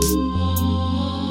我。